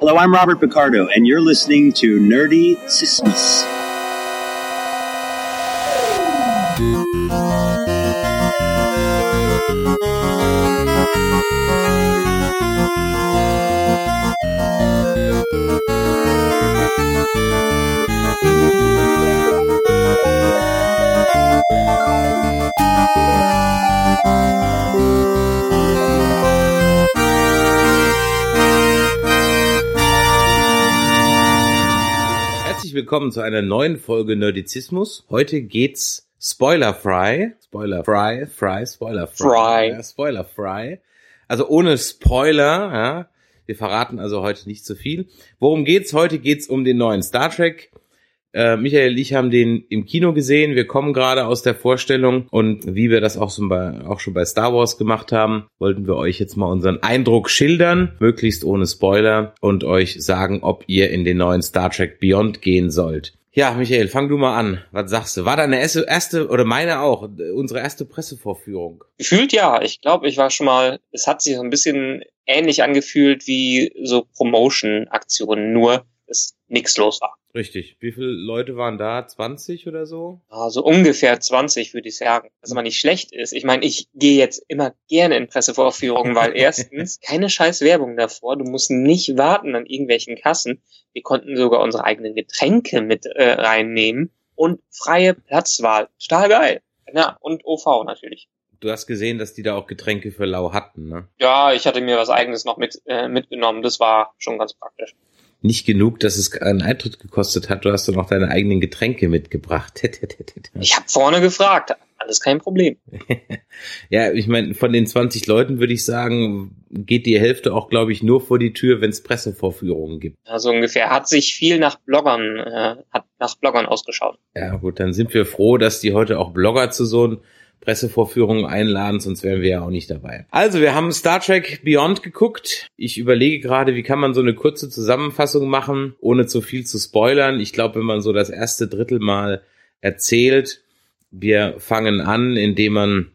Hello, I'm Robert Picardo, and you're listening to Nerdy Sismus. Willkommen zu einer neuen Folge Nerdizismus. Heute geht's spoilerfrei, spoilerfrei, fry, spoilerfrei, Fry. ja, spoilerfrei. Also ohne Spoiler, ja. Wir verraten also heute nicht zu viel. Worum geht's? Heute geht's um den neuen Star Trek. Äh, Michael und ich haben den im Kino gesehen. Wir kommen gerade aus der Vorstellung und wie wir das auch, so bei, auch schon bei Star Wars gemacht haben, wollten wir euch jetzt mal unseren Eindruck schildern, möglichst ohne Spoiler und euch sagen, ob ihr in den neuen Star Trek Beyond gehen sollt. Ja, Michael, fang du mal an. Was sagst du? War deine erste, oder meine auch, unsere erste Pressevorführung? Gefühlt ja. Ich glaube, ich war schon mal, es hat sich so ein bisschen ähnlich angefühlt wie so Promotion-Aktionen, nur dass nichts los war. Richtig. Wie viele Leute waren da? 20 oder so? Also ungefähr 20 würde ich sagen. Was aber nicht schlecht ist. Ich meine, ich gehe jetzt immer gerne in Pressevorführungen, weil erstens keine scheiß Werbung davor. Du musst nicht warten an irgendwelchen Kassen. Wir konnten sogar unsere eigenen Getränke mit äh, reinnehmen und freie Platzwahl. Total geil. Ja, und OV natürlich. Du hast gesehen, dass die da auch Getränke für lau hatten, ne? Ja, ich hatte mir was eigenes noch mit, äh, mitgenommen. Das war schon ganz praktisch. Nicht genug, dass es einen Eintritt gekostet hat. Du hast doch noch deine eigenen Getränke mitgebracht. Ich habe vorne gefragt. Alles kein Problem. ja, ich meine, von den 20 Leuten würde ich sagen, geht die Hälfte auch, glaube ich, nur vor die Tür, wenn es Pressevorführungen gibt. Also ungefähr. Hat sich viel nach Bloggern, äh, hat nach Bloggern ausgeschaut. Ja, gut, dann sind wir froh, dass die heute auch Blogger zu so einem Pressevorführungen einladen, sonst wären wir ja auch nicht dabei. Also, wir haben Star Trek Beyond geguckt. Ich überlege gerade, wie kann man so eine kurze Zusammenfassung machen, ohne zu viel zu spoilern. Ich glaube, wenn man so das erste Drittel mal erzählt, wir fangen an, indem man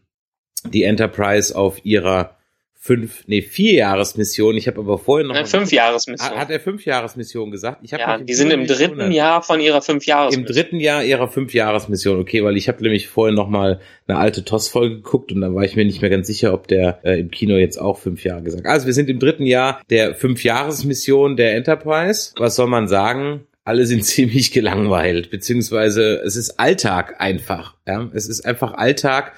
die Enterprise auf ihrer fünf, nee, vier Jahresmission. Ich habe aber vorhin noch Eine fünf Jahresmission. Hat er fünf Jahresmission gesagt? Ich hab ja, die sind im dritten gewundert. Jahr von ihrer fünf Im Jahresmission. dritten Jahr ihrer Fünf-Jahres-Mission, okay, weil ich habe nämlich vorhin noch mal eine alte TOS-Folge geguckt und dann war ich mir nicht mehr ganz sicher, ob der äh, im Kino jetzt auch fünf Jahre gesagt hat. Also wir sind im dritten Jahr der Fünf-Jahres-Mission der Enterprise. Was soll man sagen? Alle sind ziemlich gelangweilt, beziehungsweise es ist Alltag einfach. Ja? Es ist einfach Alltag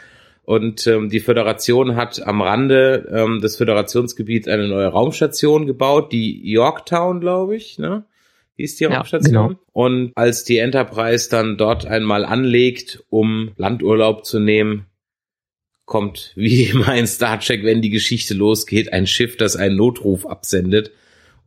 und ähm, die Föderation hat am Rande ähm, des Föderationsgebiets eine neue Raumstation gebaut, die Yorktown, glaube ich, ne? Hieß die Ja, Raumstation. genau. Und als die Enterprise dann dort einmal anlegt, um Landurlaub zu nehmen, kommt wie immer in Star Trek, wenn die Geschichte losgeht, ein Schiff, das einen Notruf absendet.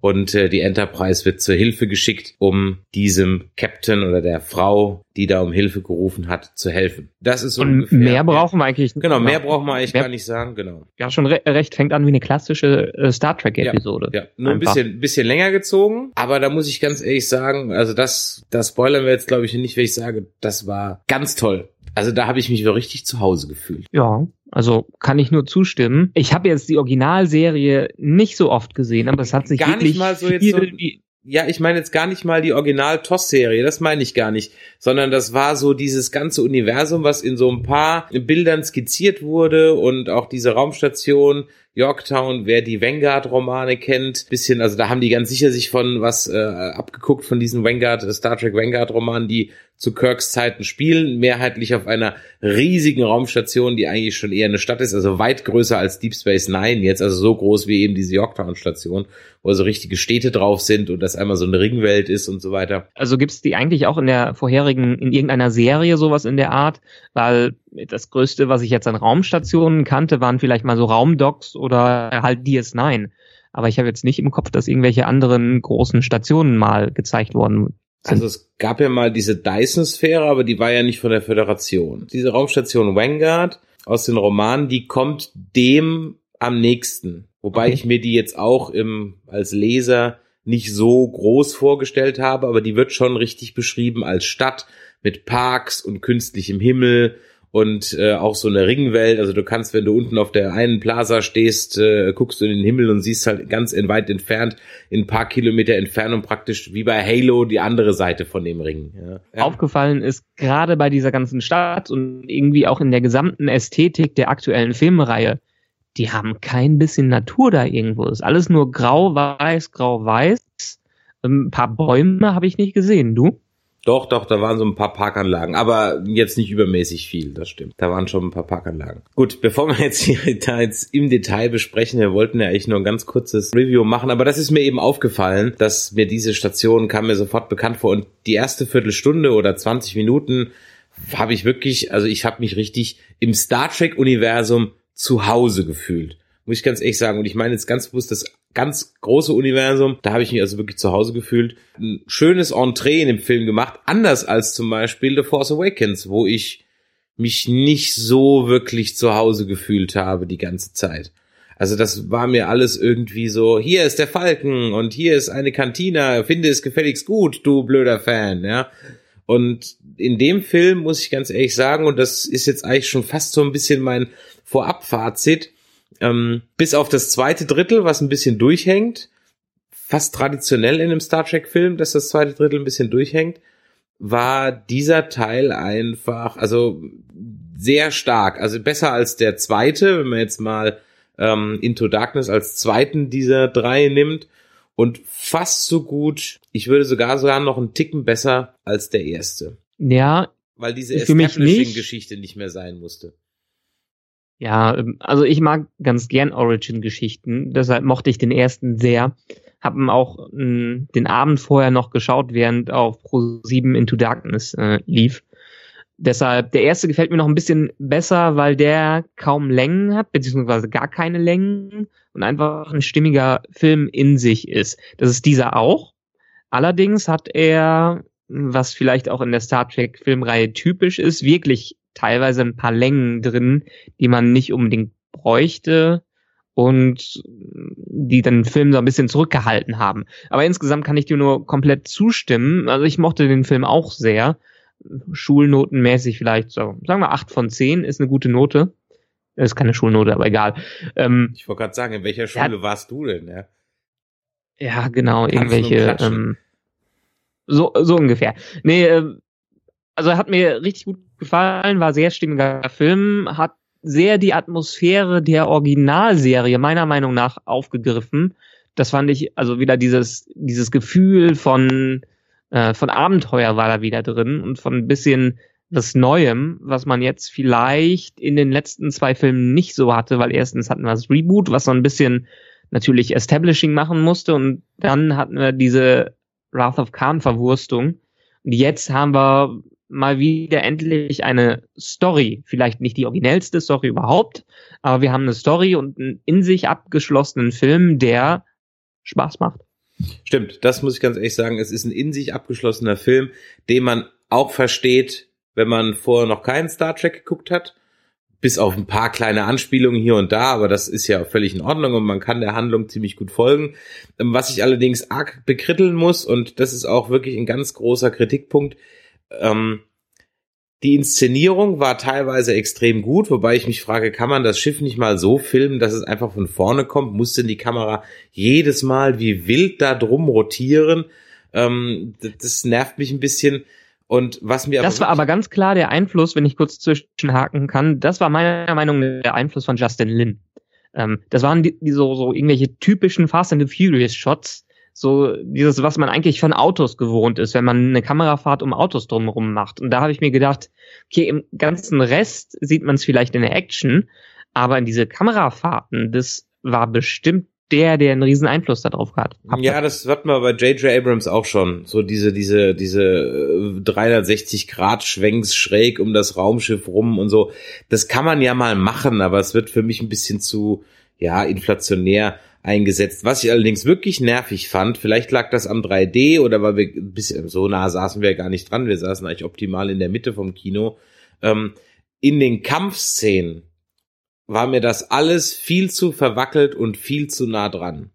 Und äh, die Enterprise wird zur Hilfe geschickt, um diesem Captain oder der Frau, die da um Hilfe gerufen hat, zu helfen. Das ist so Und ungefähr. mehr brauchen wir eigentlich Genau, mehr brauchen wir eigentlich Mehr- gar nicht sagen, genau. Ja, schon re recht. Fängt an wie eine klassische äh, Star Trek-Episode. Ja, nur ein Einfach. bisschen, bisschen länger gezogen, aber da muss ich ganz ehrlich sagen, also das, das spoilern wir jetzt glaube ich nicht, wenn ich sage, das war ganz toll. Also da habe ich mich so richtig zu Hause gefühlt. Ja, also kann ich nur zustimmen. Ich habe jetzt die Originalserie nicht so oft gesehen, aber es hat sich Gar nicht mal so jetzt so- wie, Ja, ich meine jetzt gar nicht mal die Original-TOS-Serie, das meine ich gar nicht, sondern das war so dieses ganze Universum, was in so ein paar Bildern skizziert wurde und auch diese Raumstation Yorktown, wer die Vanguard-Romane kennt, bisschen, also da haben die ganz sicher sich von was äh, abgeguckt von diesen Vanguard, äh, Star Trek Vanguard-Romanen, die zu Kirks Zeiten spielen, mehrheitlich auf einer riesigen Raumstation, die eigentlich schon eher eine Stadt ist, also weit größer als Deep Space Nine jetzt, also so groß wie eben diese Yorktown-Station, wo so richtige Städte drauf sind und das einmal so eine Ringwelt ist und so weiter. also gibt's die eigentlich auch in der vorherigen, in irgendeiner Serie sowas in der Art, weil das Größte, was ich jetzt an Raumstationen kannte, waren vielleicht mal so Raumdocks oder halt DS9. Aber ich habe jetzt nicht im Kopf, dass irgendwelche anderen großen Stationen mal gezeigt worden. Also es gab ja mal diese Dyson-Sphäre, aber die war ja nicht von der Föderation. Diese Raumstation Vanguard aus den Romanen, die kommt dem am nächsten. Wobei Okay. ich mir die jetzt auch im, als Leser nicht so groß vorgestellt habe, aber die wird schon richtig beschrieben als Stadt mit Parks und künstlichem Himmel und äh, auch so eine Ringwelt. Also du kannst, wenn du unten auf der einen Plaza stehst, äh, guckst du in den Himmel und siehst halt ganz in weit entfernt, in ein paar Kilometer Entfernung praktisch wie bei Halo die andere Seite von dem Ring. Ja. Ja. Aufgefallen ist gerade bei dieser ganzen Stadt und irgendwie auch in der gesamten Ästhetik der aktuellen Filmreihe, die haben kein bisschen Natur da irgendwo. ist alles nur grau-weiß, grau-weiß. Ein paar Bäume habe ich nicht gesehen. Du? Doch, doch, da waren so ein paar Parkanlagen, aber jetzt nicht übermäßig viel, das stimmt. Da waren schon ein paar Parkanlagen. Gut, bevor wir jetzt hier da jetzt im Detail besprechen, wir wollten ja eigentlich nur ein ganz kurzes Review machen, aber das ist mir eben aufgefallen, dass mir diese Station kam mir sofort bekannt vor und die erste Viertelstunde oder 20 Minuten habe ich wirklich, also ich habe mich richtig im Star Trek Universum zu Hause gefühlt. Muss ich ganz ehrlich sagen. Und ich meine jetzt ganz bewusst das ganz große Universum. Da habe ich mich also wirklich zu Hause gefühlt. Ein schönes Entree in dem Film gemacht. Anders als zum Beispiel The Force Awakens, wo ich mich nicht so wirklich zu Hause gefühlt habe die ganze Zeit. Also das war mir alles irgendwie so, hier ist der Falken und hier ist eine Kantina, finde es gefälligst gut, du blöder Fan, ja. Und in dem Film muss ich ganz ehrlich sagen, und das ist jetzt eigentlich schon fast so ein bisschen mein Vorabfazit, ähm, bis auf das zweite Drittel, was ein bisschen durchhängt, fast traditionell in einem Star Trek-Film, dass das zweite Drittel ein bisschen durchhängt, war dieser Teil einfach, also sehr stark, also besser als der zweite, wenn man jetzt mal ähm, Into Darkness als zweiten dieser drei nimmt und fast so gut, ich würde sogar sogar noch einen Ticken besser als der erste. Ja. Weil diese Establishing-Geschichte nicht mehr sein musste. Ja, ähm, also ich mag ganz gern Origin-Geschichten, deshalb mochte ich den ersten sehr. Haben auch mh, hm, den Abend vorher noch geschaut, während auf Pro 7 Into Darkness äh, lief. Deshalb, der erste gefällt mir noch ein bisschen besser, weil der kaum Längen hat, beziehungsweise gar keine Längen und einfach ein stimmiger Film in sich ist. Das ist dieser auch. Allerdings hat er, was vielleicht auch in der Star Trek Filmreihe typisch ist, wirklich teilweise ein paar Längen drin, die man nicht unbedingt bräuchte und die den Film so ein bisschen zurückgehalten haben. Aber insgesamt kann ich dir nur komplett zustimmen. Also ich mochte den Film auch sehr. Schulnotenmäßig vielleicht so, sagen wir acht von zehn ist eine gute Note. Das ist keine Schulnote, aber egal. Ähm, ich wollte gerade sagen, in welcher Schule ja, warst du denn? Ja, ja genau, Kannst irgendwelche. Ähm, so, so ungefähr. Nee, äh, also hat mir richtig gut gefallen, war sehr stimmiger Film, hat sehr die Atmosphäre der Originalserie meiner Meinung nach aufgegriffen. Das fand ich, also wieder dieses, dieses Gefühl von, äh, von Abenteuer war da wieder drin und von ein bisschen was Neuem, was man jetzt vielleicht in den letzten zwei Filmen nicht so hatte, weil erstens hatten wir das Reboot, was so ein bisschen natürlich Establishing machen musste und dann hatten wir diese Wrath of Khan Verwurstung. Und jetzt haben wir mal wieder endlich eine Story. Vielleicht nicht die originellste Story überhaupt, aber wir haben eine Story und einen in sich abgeschlossenen Film, der Spaß macht. Stimmt, das muss ich ganz ehrlich sagen. Es ist ein in sich abgeschlossener Film, den man auch versteht, wenn man vorher noch keinen Star Trek geguckt hat. Bis auf ein paar kleine Anspielungen hier und da, aber das ist ja völlig in Ordnung und man kann der Handlung ziemlich gut folgen. Ähm, was ich allerdings arg bekritteln muss, und das ist auch wirklich ein ganz großer Kritikpunkt, ähm, die Inszenierung war teilweise extrem gut, wobei ich mich frage, kann man das Schiff nicht mal so filmen, dass es einfach von vorne kommt? Muss denn die Kamera jedes Mal wie wild da drum rotieren? Ähm, das nervt mich ein bisschen. Und was mir das war aber ganz klar der Einfluss, wenn ich kurz zwischenhaken kann. Das war meiner Meinung nach der Einfluss von Justin Lin. Ähm, das waren die, die so, so irgendwelche typischen Fast and the Furious Shots, so dieses, was man eigentlich von Autos gewohnt ist, wenn man eine Kamerafahrt um Autos drumherum macht. Und da habe ich mir gedacht, okay, im ganzen Rest sieht man es vielleicht in der Action, aber in diese Kamerafahrten, das war bestimmt der, der einen riesen Einfluss darauf hat. Ja, das hatten wir bei J.J. Abrams auch schon. So diese, diese, diese 360 äh, Grad Schwenks schräg um das Raumschiff rum und so. Das kann man ja mal machen, aber es wird für mich ein bisschen zu, ja, inflationär eingesetzt. Was ich allerdings wirklich nervig fand, vielleicht lag das am 3D oder weil wir bis so nah saßen wir gar nicht dran, wir saßen eigentlich optimal in der Mitte vom Kino. Ähm, in den Kampfszenen war mir das alles viel zu verwackelt und viel zu nah dran.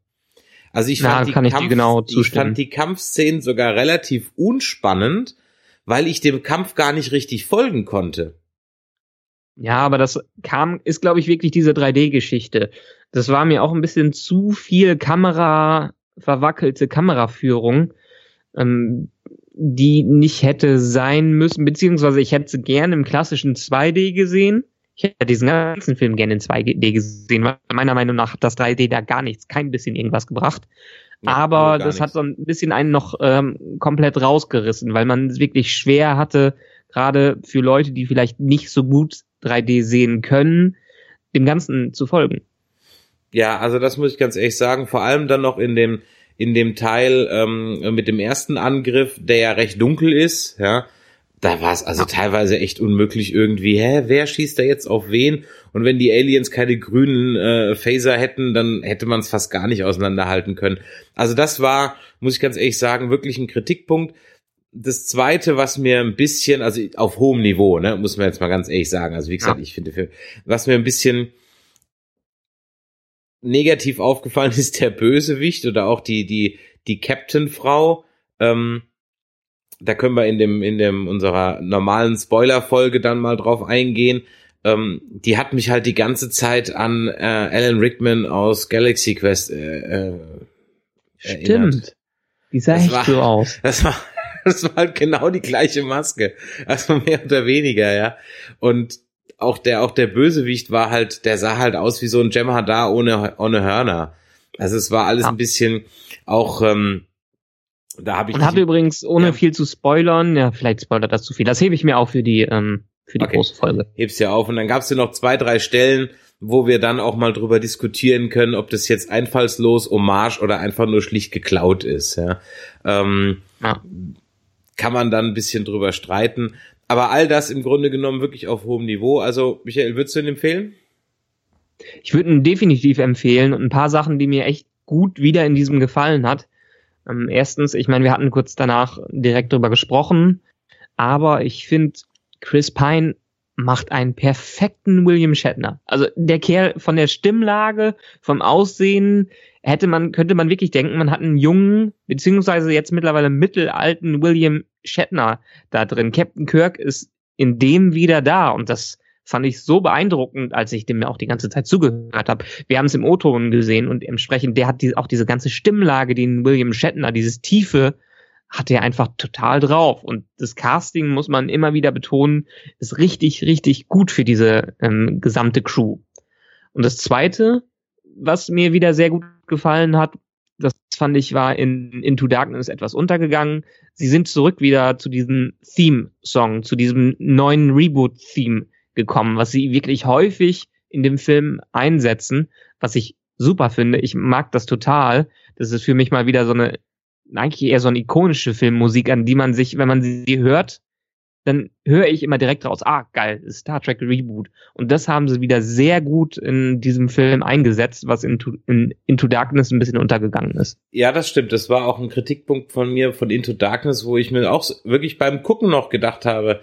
Also ich fand, Na, die, Kampf, ich, genau ich fand die Kampfszenen sogar relativ unspannend, weil ich dem Kampf gar nicht richtig folgen konnte. Ja, aber das kam, ist glaube ich wirklich diese 3D-Geschichte. Das war mir auch ein bisschen zu viel Kamera, verwackelte Kameraführung, ähm, die nicht hätte sein müssen, beziehungsweise ich hätte sie gerne im klassischen 2D gesehen. Ich hätte diesen ganzen Film gerne in 2D gesehen, weil meiner Meinung nach hat das 3D da gar nichts, kein bisschen irgendwas gebracht. Ja, aber das nichts. hat so ein bisschen einen noch ähm, komplett rausgerissen, weil man es wirklich schwer hatte, gerade für Leute, die vielleicht nicht so gut 3D sehen können, dem Ganzen zu folgen. Ja, also das muss ich ganz ehrlich sagen, vor allem dann noch in dem in dem Teil ähm, mit dem ersten Angriff, der ja recht dunkel ist, ja, da war es also teilweise echt unmöglich irgendwie, hä, wer schießt da jetzt auf wen? Und wenn die Aliens keine grünen äh, Phaser hätten, dann hätte man es fast gar nicht auseinanderhalten können. Also das war, muss ich ganz ehrlich sagen, wirklich ein Kritikpunkt. Das zweite, was mir ein bisschen, also auf hohem Niveau, ne, muss man jetzt mal ganz ehrlich sagen. Also wie gesagt, ja. ich finde, was mir ein bisschen negativ aufgefallen ist der Bösewicht oder auch die, die, die Captain-Frau. Ähm, da können wir in dem, in dem, unserer normalen Spoiler-Folge dann mal drauf eingehen. Ähm, die hat mich halt die ganze Zeit an äh, Alan Rickman aus Galaxy Quest äh, äh, Stimmt. Erinnert. Die sah das echt war, so aus. Das war, das war halt genau die gleiche Maske. Also mehr oder weniger, ja. Und auch der, auch der Bösewicht war halt, der sah halt aus wie so ein Jem'Hadar ohne, ohne Hörner. Also es war alles ja. ein bisschen auch, ähm, da habe ich. Und habe übrigens, ohne ja. viel zu spoilern, ja, vielleicht spoilert das zu viel. Das hebe ich mir auch für die, ähm, für die okay. große Folge. Heb's ja auf. Und dann gab's ja noch zwei, drei Stellen, wo wir dann auch mal drüber diskutieren können, ob das jetzt einfallslos, Hommage oder einfach nur schlicht geklaut ist. Ja. Ähm, ja. Kann man dann ein bisschen drüber streiten. Aber all das im Grunde genommen wirklich auf hohem Niveau. Also, Michael, würdest du ihn empfehlen? Ich würde ihn definitiv empfehlen und ein paar Sachen, die mir echt gut wieder in diesem gefallen hat. Ähm, erstens, ich meine, wir hatten kurz danach direkt drüber gesprochen, aber ich finde, Chris Pine macht einen perfekten William Shatner. Also der Kerl von der Stimmlage, vom Aussehen, hätte man, könnte man wirklich denken, man hat einen jungen, beziehungsweise jetzt mittlerweile mittelalten William Shatner da drin. Captain Kirk ist in dem wieder da und das fand ich so beeindruckend, als ich dem auch die ganze Zeit zugehört habe. Wir haben es im O-Ton gesehen und entsprechend, der hat die, auch diese ganze Stimmlage, den William Shatner, dieses Tiefe, hat er einfach total drauf. Und das Casting, muss man immer wieder betonen, ist richtig, richtig gut für diese ähm, gesamte Crew. Und das Zweite, was mir wieder sehr gut gefallen hat, das fand ich war in Into Darkness etwas untergegangen. Sie sind zurück wieder zu diesem Theme-Song, zu diesem neuen Reboot-Theme gekommen, was sie wirklich häufig in dem Film einsetzen, was ich super finde. Ich mag das total. Das ist für mich mal wieder so eine, eigentlich eher so eine ikonische Filmmusik, an die man sich, wenn man sie hört, dann höre ich immer direkt raus, ah, geil, Star Trek Reboot. Und das haben sie wieder sehr gut in diesem Film eingesetzt, was in, in Into Darkness ein bisschen untergegangen ist. Ja, das stimmt. Das war auch ein Kritikpunkt von mir von Into Darkness, wo ich mir auch wirklich beim Gucken noch gedacht habe,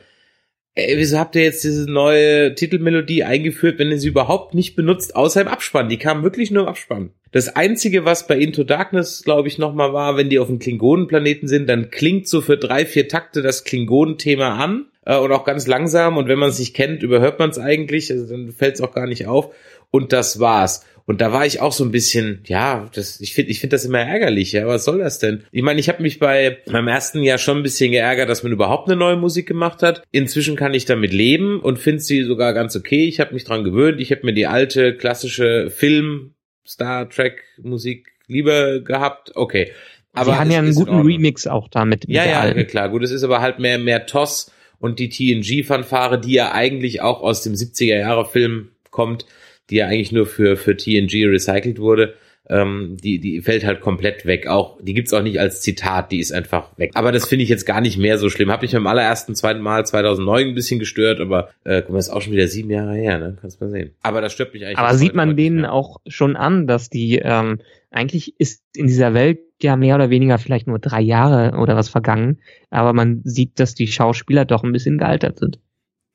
ey, wieso habt ihr jetzt diese neue Titelmelodie eingeführt, wenn ihr sie überhaupt nicht benutzt, außer im Abspann? Die kam wirklich nur im Abspann. Das einzige, was bei Into Darkness, glaube ich, nochmal war, wenn die auf dem Klingonenplaneten sind, dann klingt so für drei, vier Takte das Klingonenthema an äh, und auch ganz langsam und wenn man es nicht kennt, überhört man es eigentlich, also dann fällt es auch gar nicht auf und das war's. Und da war ich auch so ein bisschen, ja, das, ich finde ich finde das immer ärgerlich, ja, was soll das denn? Ich meine, ich habe mich bei meinem ersten Jahr schon ein bisschen geärgert, dass man überhaupt eine neue Musik gemacht hat. Inzwischen kann ich damit leben und finde sie sogar ganz okay. Ich habe mich dran gewöhnt. Ich habe mir die alte klassische Film Star Trek Musik lieber gehabt. Okay. Aber Sie haben ja einen guten Remix auch damit. Ja, ja, alten. klar. Gut, es ist aber halt mehr, mehr Toss und die TNG-Fanfare, die ja eigentlich auch aus dem 70er-Jahre-Film kommt, die ja eigentlich nur für, für TNG recycelt wurde, ähm, die, die fällt halt komplett weg. Auch, die gibt's auch nicht als Zitat, die ist einfach weg. Aber das finde ich jetzt gar nicht mehr so schlimm. Hab mich beim allerersten, zweiten Mal 2009 ein bisschen gestört, aber äh, guck mal, ist auch schon wieder sieben Jahre her, ne? Kannst mal sehen. Aber das stört mich eigentlich. Aber sieht man denen auch schon an, dass die, ähm, eigentlich ist in dieser Welt ja mehr oder weniger vielleicht nur drei Jahre oder was vergangen, aber man sieht, dass die Schauspieler doch ein bisschen gealtert sind.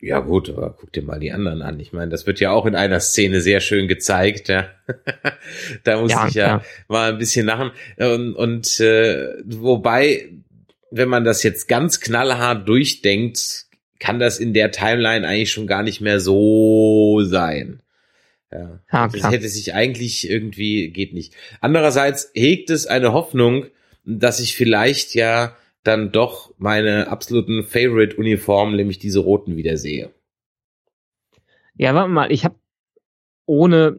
Ja gut, aber guck dir mal die anderen an. Ich meine, das wird ja auch in einer Szene sehr schön gezeigt. Ja. da muss ja, ich ja, ja, mal ein bisschen lachen. Und, und äh, wobei, wenn man das jetzt ganz knallhart durchdenkt, kann das in der Timeline eigentlich schon gar nicht mehr so sein. Ja, Ja, das hätte sich eigentlich irgendwie, geht nicht. Andererseits hegt es eine Hoffnung, dass ich vielleicht ja dann doch meine absoluten Favorite-Uniformen, nämlich diese roten, wieder sehe. Ja, warte mal, ich habe ohne,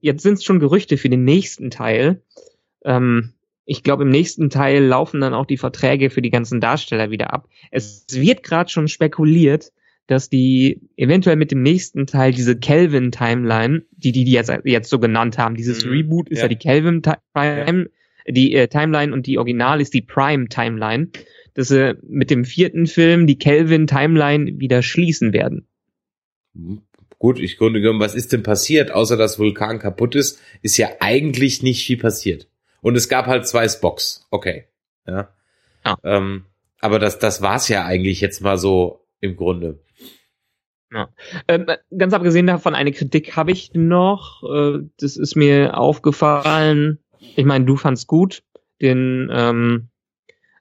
jetzt sind es schon Gerüchte für den nächsten Teil. Ähm, ich glaube, im nächsten Teil laufen dann auch die Verträge für die ganzen Darsteller wieder ab. Es wird gerade schon spekuliert, dass die eventuell mit dem nächsten Teil diese Kelvin-Timeline, die die, die jetzt, jetzt so genannt haben, dieses Mhm, Reboot ist ja, ja. die Kelvin-Time, die äh, Timeline und die Original ist die Prime-Timeline, dass sie mit dem vierten Film die Kelvin-Timeline wieder schließen werden. Gut, ich Grunde genommen, was ist denn passiert? Außer dass Vulkan kaputt ist, ist ja eigentlich nicht viel passiert. Und es gab halt zwei Spocks. Okay. Ja. Ja. Ähm, aber das, das war's ja eigentlich jetzt mal so im Grunde. Ähm, ganz abgesehen davon, eine Kritik habe ich noch. Äh, das ist mir aufgefallen. Ich meine, du fandst gut den ähm,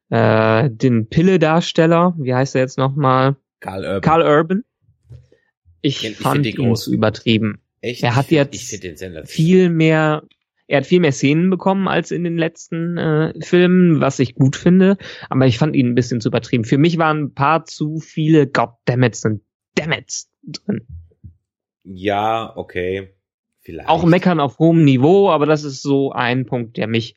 äh, den Pille-Darsteller. Wie heißt er jetzt nochmal? Karl Urban. Karl Urban. Ich, ich fand ihn groß. zu übertrieben. Echt? er hat jetzt Viel mehr. Er hat viel mehr Szenen bekommen als in den letzten äh, Filmen, was ich gut finde. Aber ich fand ihn ein bisschen zu übertrieben. Für mich waren ein paar zu viele Goddammits und Dammits drin. Ja, okay. Vielleicht. Auch meckern auf hohem Niveau, aber das ist so ein Punkt, der mich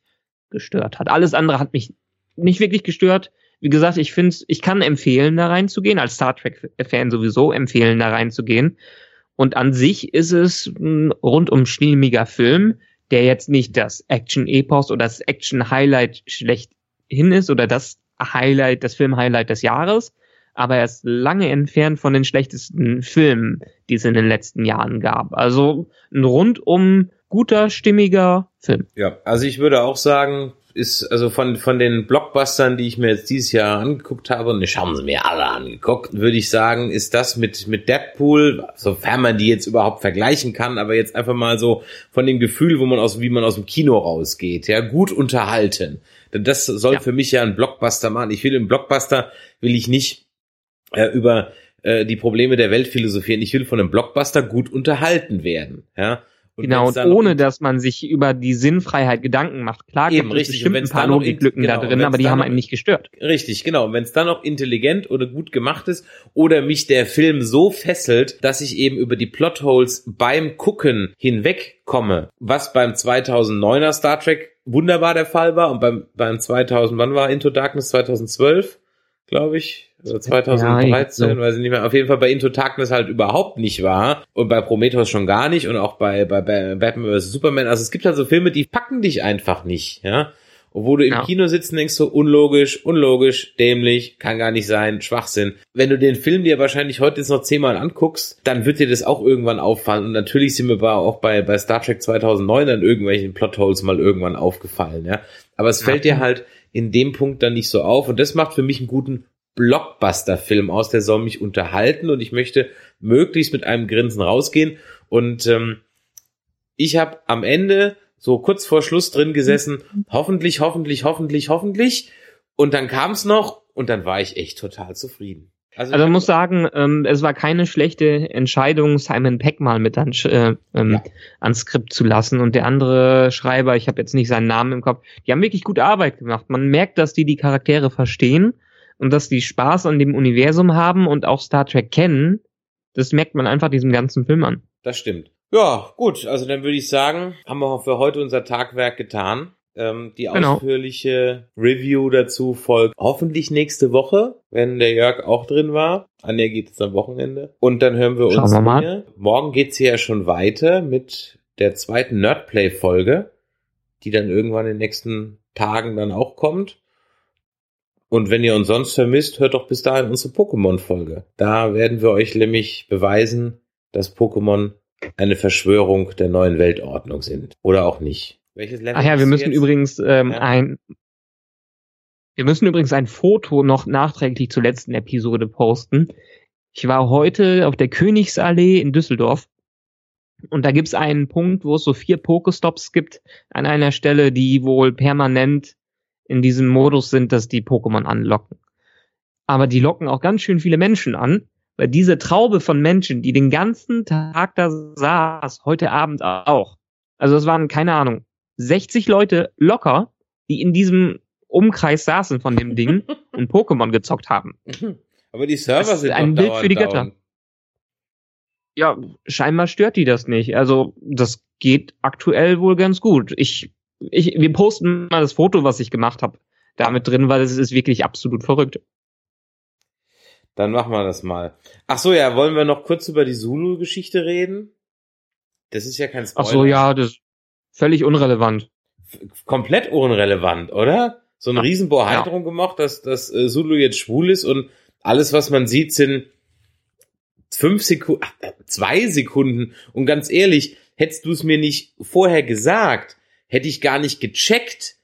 gestört hat. Alles andere hat mich nicht wirklich gestört. Wie gesagt, ich finde, ich kann empfehlen, da reinzugehen, als Star Trek-Fan sowieso empfehlen, da reinzugehen. Und an sich ist es ein rundum stimmiger Film, der jetzt nicht das Action-Epos oder das Action-Highlight schlechthin ist oder das Highlight, das Film-Highlight des Jahres, aber er ist lange entfernt von den schlechtesten Filmen, die es in den letzten Jahren gab. Also ein rundum guter, stimmiger Film. Ja, also ich würde auch sagen, ist also von von den Blockbustern, die ich mir jetzt dieses Jahr angeguckt habe, und ich haben sie mir alle angeguckt, würde ich sagen, ist das mit mit Deadpool, sofern man die jetzt überhaupt vergleichen kann, aber jetzt einfach mal so von dem Gefühl, wo man aus wie man aus dem Kino rausgeht, ja, gut unterhalten. Denn das soll Ja. für mich ja ein Blockbuster machen. Ich will im Blockbuster will ich nicht äh, über äh, die Probleme der Welt philosophieren. Ich will von einem Blockbuster gut unterhalten werden, ja. Und genau, und dann noch ohne dass man sich über die Sinnfreiheit Gedanken macht. Klar Eben, gibt es bestimmt ein paar Logiklücken da genau, und drin, aber die haben einen nicht gestört. Richtig, genau. Und wenn es dann noch intelligent oder gut gemacht ist oder mich der Film so fesselt, dass ich eben über die Plotholes beim Gucken hinwegkomme, was beim 2009er Star Trek wunderbar der Fall war und beim, beim 2000, wann war Into Darkness 2012, glaube ich, oder 2013, Ja, weiß ich nicht mehr. Auf jeden Fall bei Into Darkness halt überhaupt nicht war und bei Prometheus schon gar nicht und auch bei, bei, bei Batman vs. Superman. Also es gibt halt so Filme, die packen dich einfach nicht, ja. Und wo du im Ja. Kino sitzt und denkst so, unlogisch, unlogisch, dämlich, kann gar nicht sein, Schwachsinn. Wenn du den Film dir wahrscheinlich heute jetzt noch zehnmal anguckst, dann wird dir das auch irgendwann auffallen. Und natürlich sind mir bei, auch bei, bei Star Trek 2009 dann irgendwelchen Plotholes mal irgendwann aufgefallen, ja. Aber es Ja. fällt dir halt in dem Punkt dann nicht so auf. Und das macht für mich einen guten Blockbuster-Film aus. Der soll mich unterhalten und ich möchte möglichst mit einem Grinsen rausgehen. Und ähm, ich habe am Ende so kurz vor Schluss drin gesessen, hoffentlich, hoffentlich, hoffentlich, hoffentlich. Und dann kam es noch und dann war ich echt total zufrieden. Also man muss sagen, ähm, es war keine schlechte Entscheidung, Simon Peck mal mit an, äh, ähm, Ja. ans Skript zu lassen. Und der andere Schreiber, ich habe jetzt nicht seinen Namen im Kopf, die haben wirklich gute Arbeit gemacht. Man merkt, dass die die Charaktere verstehen und dass die Spaß an dem Universum haben und auch Star Trek kennen. Das merkt man einfach diesem ganzen Film an. Das stimmt. Ja, gut, also dann würde ich sagen, haben wir für heute unser Tagwerk getan. Ähm, die Genau. ausführliche Review dazu folgt hoffentlich nächste Woche, wenn der Jörg auch drin war. Anja geht es am Wochenende. Und dann hören wir uns wir wieder. Morgen geht's hier ja schon weiter mit der zweiten Nerdplay-Folge, die dann irgendwann in den nächsten Tagen dann auch kommt. Und wenn ihr uns sonst vermisst, hört doch bis dahin unsere Pokémon-Folge. Da werden wir euch nämlich beweisen, dass Pokémon eine Verschwörung der neuen Weltordnung sind. Oder auch nicht. Welches Level Ach ja, wir müssen jetzt? übrigens ähm, Ja. ein wir müssen übrigens ein Foto noch nachträglich zur letzten Episode posten. Ich war heute auf der Königsallee in Düsseldorf und da gibt's einen Punkt, wo es so vier Pokestops gibt an einer Stelle, die wohl permanent in diesem Modus sind, dass die Pokémon anlocken. Aber die locken auch ganz schön viele Menschen an diese Traube von Menschen, die den ganzen Tag da saß, heute Abend auch. Also es waren, keine Ahnung, 60 Leute locker, die in diesem Umkreis saßen von dem Ding und Pokémon gezockt haben. Aber die Server Das ist sind ein doch Bild für die Götter. Ja, scheinbar stört die das nicht. Also das geht aktuell wohl ganz gut. Ich, ich, wir posten mal das Foto, was ich gemacht habe, damit drin, weil es ist wirklich absolut verrückt. Dann machen wir das mal. Ach so, ja, wollen wir noch kurz über die Zulu-Geschichte reden? Das ist ja kein Spoiler. Ach so, ja, das ist völlig unrelevant. Komplett unrelevant, oder? So eine Ja. Riesenbohrheit Ja. drum gemacht, dass, dass äh, Zulu jetzt schwul ist und alles, was man sieht, sind fünf Sekunden, zwei Sekunden. Und ganz ehrlich, hättest du es mir nicht vorher gesagt, hätte ich gar nicht gecheckt,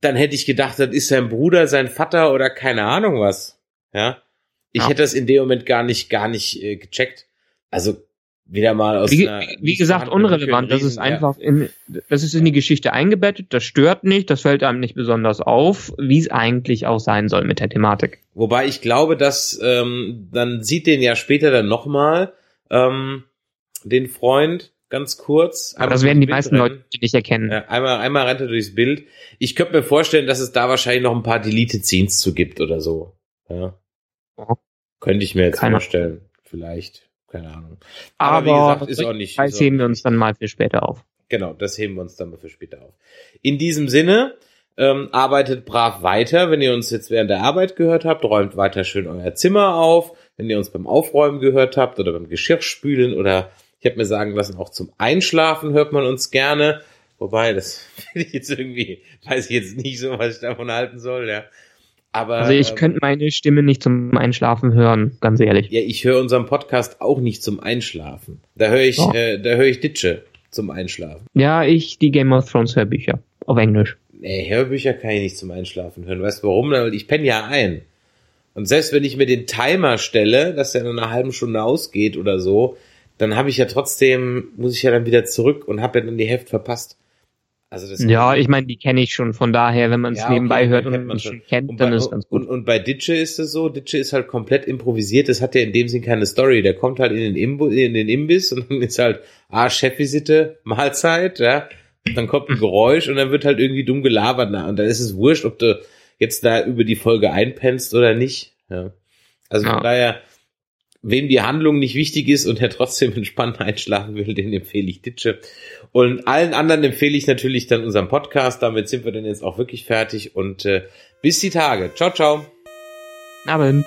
dann hätte ich gedacht, das ist sein Bruder, sein Vater oder keine Ahnung was. Ja. Ich Ja. hätte das in dem Moment gar nicht, gar nicht äh, gecheckt. Also wieder mal aus Wie, einer wie gesagt, unrelevant. Das ist ja. einfach in, das ist in die Geschichte eingebettet, das stört nicht, das fällt einem nicht besonders auf, wie es eigentlich auch sein soll mit der Thematik. Wobei ich glaube, dass ähm, dann sieht den ja später dann nochmal ähm, den Freund ganz kurz. Aber das werden die meisten Bild Leute rennen. nicht erkennen. Ja, einmal, einmal rennt er durchs Bild. Ich könnte mir vorstellen, dass es da wahrscheinlich noch ein paar Deleted Scenes zu gibt oder so. Ja. Könnte ich mir jetzt Keine vorstellen. Vielleicht. Keine Ahnung. Aber, wie gesagt, ist auch nicht. Das auch heben wir uns dann mal für später auf. Genau, das heben wir uns dann mal für später auf. In diesem Sinne, ähm, arbeitet brav weiter. Wenn ihr uns jetzt während der Arbeit gehört habt, räumt weiter schön euer Zimmer auf. Wenn ihr uns beim Aufräumen gehört habt oder beim Geschirrspülen oder ich habe mir sagen lassen, auch zum Einschlafen hört man uns gerne. Wobei, das finde ich jetzt irgendwie, weiß ich jetzt nicht so, was ich davon halten soll, ja. Aber Also ich ähm, könnte meine Stimme nicht zum Einschlafen hören, ganz ehrlich. ja, ich höre unseren Podcast auch nicht zum Einschlafen. Da höre ich, Oh. äh, da höre ich Ditsche zum Einschlafen. Ja, ich die Game of Thrones Hörbücher auf Englisch. Nee, Hörbücher kann ich nicht zum Einschlafen hören. Weißt du warum? Weil ich penne ja ein. Und selbst wenn ich mir den Timer stelle, dass der in einer halben Stunde ausgeht oder so, dann habe ich ja trotzdem, muss ich ja dann wieder zurück und habe ja dann die Hälfte verpasst. Also das Ja, ich meine, die kenne ich schon. Von daher, wenn man es Ja, okay, nebenbei hört dann und man schon. kennt, und dann bei, ist es ganz gut. Und, und bei Ditsche ist es so, Ditsche ist halt komplett improvisiert, das hat ja in dem Sinn keine Story. Der kommt halt in den, Imbu in den Imbiss und dann ist halt, ah, Chefvisite, Mahlzeit, ja. Dann kommt ein Geräusch und dann wird halt irgendwie dumm gelabert. Na, und dann ist es wurscht, ob du jetzt da über die Folge einpennst oder nicht. Ja. Also von Ja. daher, wem die Handlung nicht wichtig ist und der trotzdem entspannt einschlafen will, den empfehle ich Ditsche. Und allen anderen empfehle ich natürlich dann unseren Podcast. Damit sind wir dann jetzt auch wirklich fertig und äh, bis die Tage. Ciao, ciao. Abend.